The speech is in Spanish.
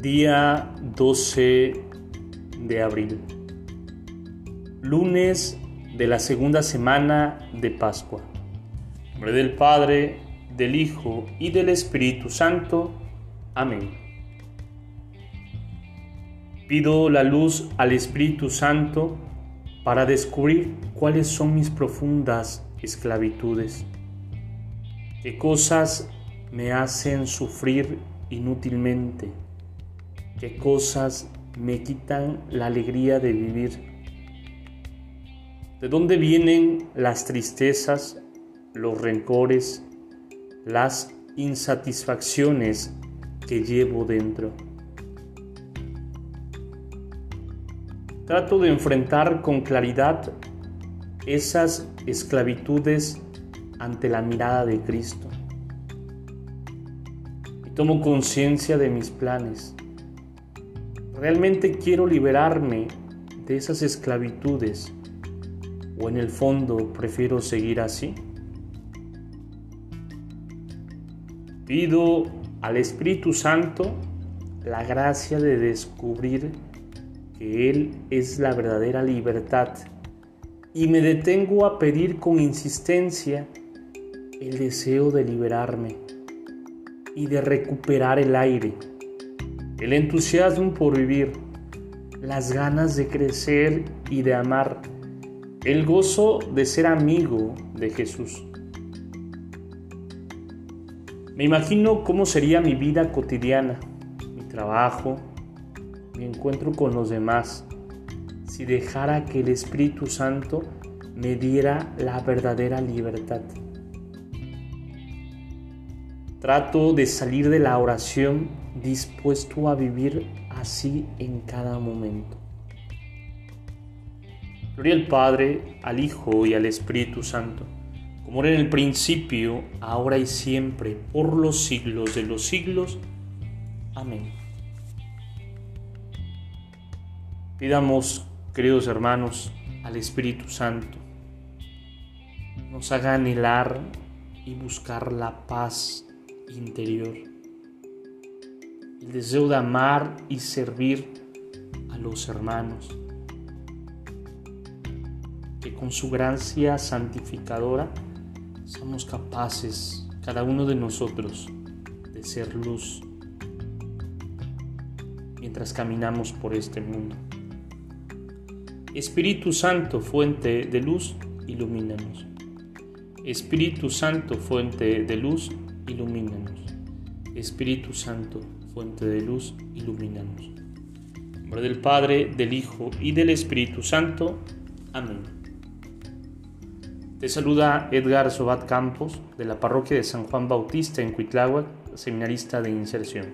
Día 12 de abril. Lunes de la segunda semana de Pascua. Nombre del Padre, del Hijo y del Espíritu Santo. Amén. Pido la luz al Espíritu Santo para descubrir cuáles son mis profundas esclavitudes. ¿Qué cosas me hacen sufrir inútilmente? ¿Qué cosas me quitan la alegría de vivir? ¿De dónde vienen las tristezas, los rencores, las insatisfacciones que llevo dentro? Trato de enfrentar con claridad esas esclavitudes ante la mirada de Cristo. Y tomo conciencia de mis planes. ¿Realmente quiero liberarme de esas esclavitudes? ¿O en el fondo prefiero seguir así? Pido al Espíritu Santo la gracia de descubrir que Él es la verdadera libertad y me detengo a pedir con insistencia el deseo de liberarme y de recuperar el aire, el entusiasmo por vivir, las ganas de crecer y de amar, el gozo de ser amigo de Jesús. Me imagino cómo sería mi vida cotidiana, mi trabajo, mi encuentro con los demás, si dejara que el Espíritu Santo me diera la verdadera libertad. Trato de salir de la oración dispuesto a vivir así en cada momento. Gloria al Padre, al Hijo y al Espíritu Santo, como era en el principio, ahora y siempre, por los siglos de los siglos. Amén. Pidamos, queridos hermanos, al Espíritu Santo, nos haga anhelar y buscar la paz interior, el deseo de amar y servir a los hermanos, que con su gracia santificadora somos capaces, cada uno de nosotros, de ser luz mientras caminamos por este mundo. Espíritu Santo, fuente de luz, ilumínanos. Espíritu Santo, fuente de luz, ilumínanos. Espíritu Santo, fuente de luz, ilumínanos. En nombre del Padre, del Hijo y del Espíritu Santo. Amén. Te saluda Edgar Sobat Campos, de la parroquia de San Juan Bautista en Cuitláhuac, seminarista de inserción.